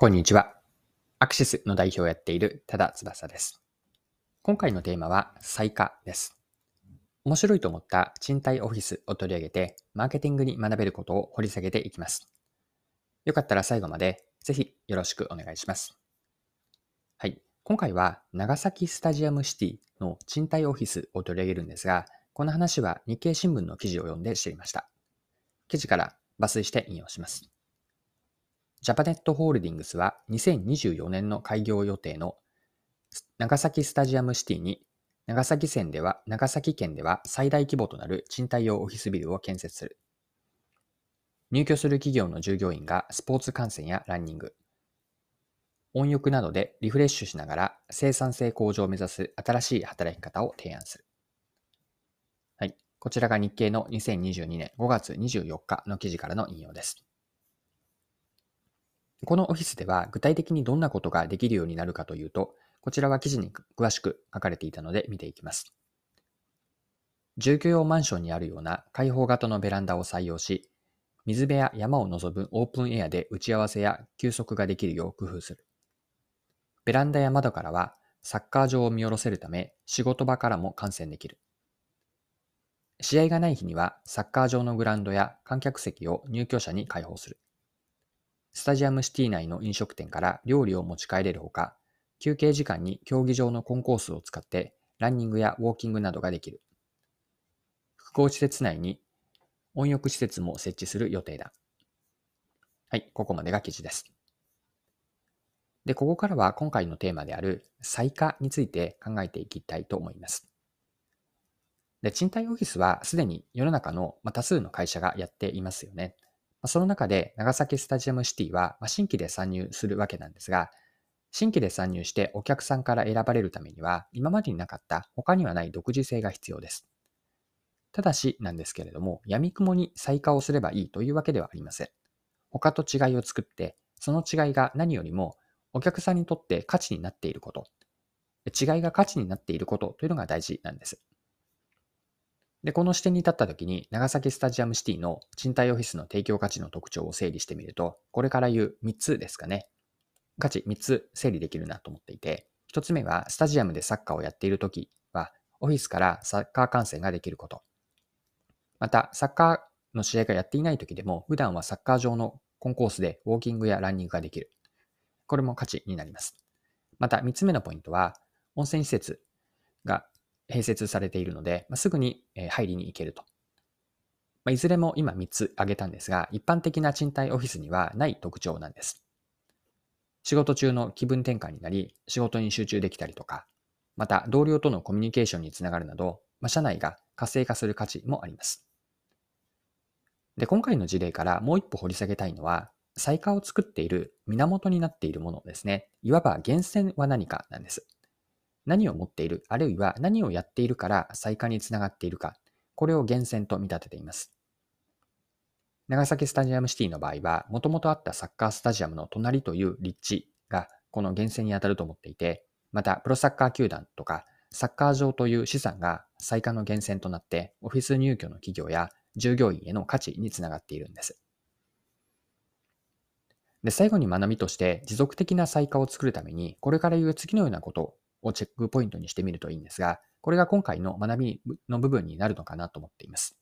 こんにちは。アクシスの代表をやっている多田翼です。今回のテーマは最下です。面白いと思った賃貸オフィスを取り上げて、マーケティングに学べることを掘り下げていきます。よかったら最後までぜひよろしくお願いします。はい。今回は長崎スタジアムシティの賃貸オフィスを取り上げるんですが、この話は日経新聞の記事を読んで知りました。記事から抜粋して引用します。ジャパネットホールディングスは2024年の開業予定の長崎スタジアムシティに長崎県では、長崎県では最大規模となる賃貸用オフィスビルを建設する。入居する企業の従業員がスポーツ観戦やランニング、温浴などでリフレッシュしながら生産性向上を目指す新しい働き方を提案する。はい。こちらが日経の2022年5月24日の記事からの引用です。このオフィスでは具体的にどんなことができるようになるかというと、こちらは記事に詳しく書かれていたので見ていきます。住居用マンションにあるような開放型のベランダを採用し、水辺や山を望むオープンエアで打ち合わせや休息ができるよう工夫する。ベランダや窓からはサッカー場を見下ろせるため仕事場からも観戦できる。試合がない日にはサッカー場のグラウンドや観客席を入居者に開放する。スタジアムシティ内の飲食店から料理を持ち帰れるほか、休憩時間に競技場のコンコースを使ってランニングやウォーキングなどができる。複合施設内に温浴施設も設置する予定だ。はい、ここまでが記事です。で、ここからは今回のテーマである再化について考えていきたいと思います。で、賃貸オフィスはすでに世の中の多数の会社がやっていますよね。その中で長崎スタジアムシティは新規で参入するわけなんですが、新規で参入してお客さんから選ばれるためには、今までになかった他にはない独自性が必要です。ただしなんですけれども、闇雲に再化をすればいいというわけではありません。他と違いを作って、その違いが何よりもお客さんにとって価値になっていること、違いが価値になっていることというのが大事なんです。で、この視点に立った時に、長崎スタジアムシティの賃貸オフィスの提供価値の特徴を整理してみると、これから言う3つですかね。価値3つ整理できるなと思っていて、1つ目は、スタジアムでサッカーをやっている時は、オフィスからサッカー観戦ができること。また、サッカーの試合がやっていない時でも、普段はサッカー場のコンコースでウォーキングやランニングができる。これも価値になります。また、3つ目のポイントは、温泉施設が併設されているので、まあ、すぐに入りに行けると。まあ、いずれも今3つ挙げたんですが、一般的な賃貸オフィスにはない特徴なんです。仕事中の気分転換になり、仕事に集中できたりとか、また同僚とのコミュニケーションにつながるなど、まあ、社内が活性化する価値もあります。で、今回の事例からもう一歩掘り下げたいのは、再化を作っている源になっているものですね。いわば源泉は何かなんです。何を持っている、あるいは何をやっているから再開につながっているか、これを源泉と見立てています。長崎スタジアムシティの場合は、もともとあったサッカースタジアムの隣という立地がこの源泉に当たると思っていて、またプロサッカー球団とかサッカー場という資産が再開の源泉となって、オフィス入居の企業や従業員への価値につながっているんです。で、最後に学びとして持続的な再開を作るために、これから言う次のようなことをチェックポイントにしてみるといいんですが、これが今回の学びの部分になるのかなと思っています。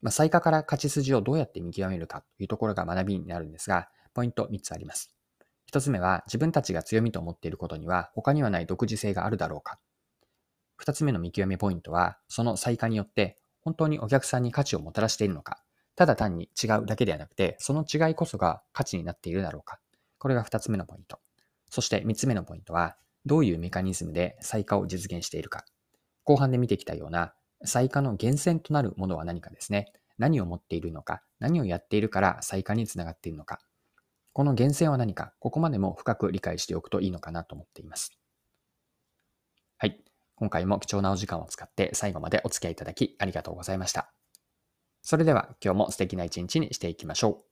まあ、最下から勝ち筋をどうやって見極めるかというところが学びになるんですが、ポイント3つあります。1つ目は自分たちが強みと思っていることには他にはない独自性があるだろうか。2つ目の見極めポイントは、その最下によって本当にお客さんに価値をもたらしているのか。ただ単に違うだけではなくて、その違いこそが価値になっているだろうか。これが2つ目のポイント。そして3つ目のポイントは、どういうメカニズムで再化を実現しているか。後半で見てきたような再化の源泉となるものは何かですね。何を持っているのか、何をやっているから再化につながっているのか。この源泉は何か、ここまでも深く理解しておくといいのかなと思っています。はい。今回も貴重なお時間を使って最後までお付き合いいただきありがとうございました。それでは今日も素敵な一日にしていきましょう。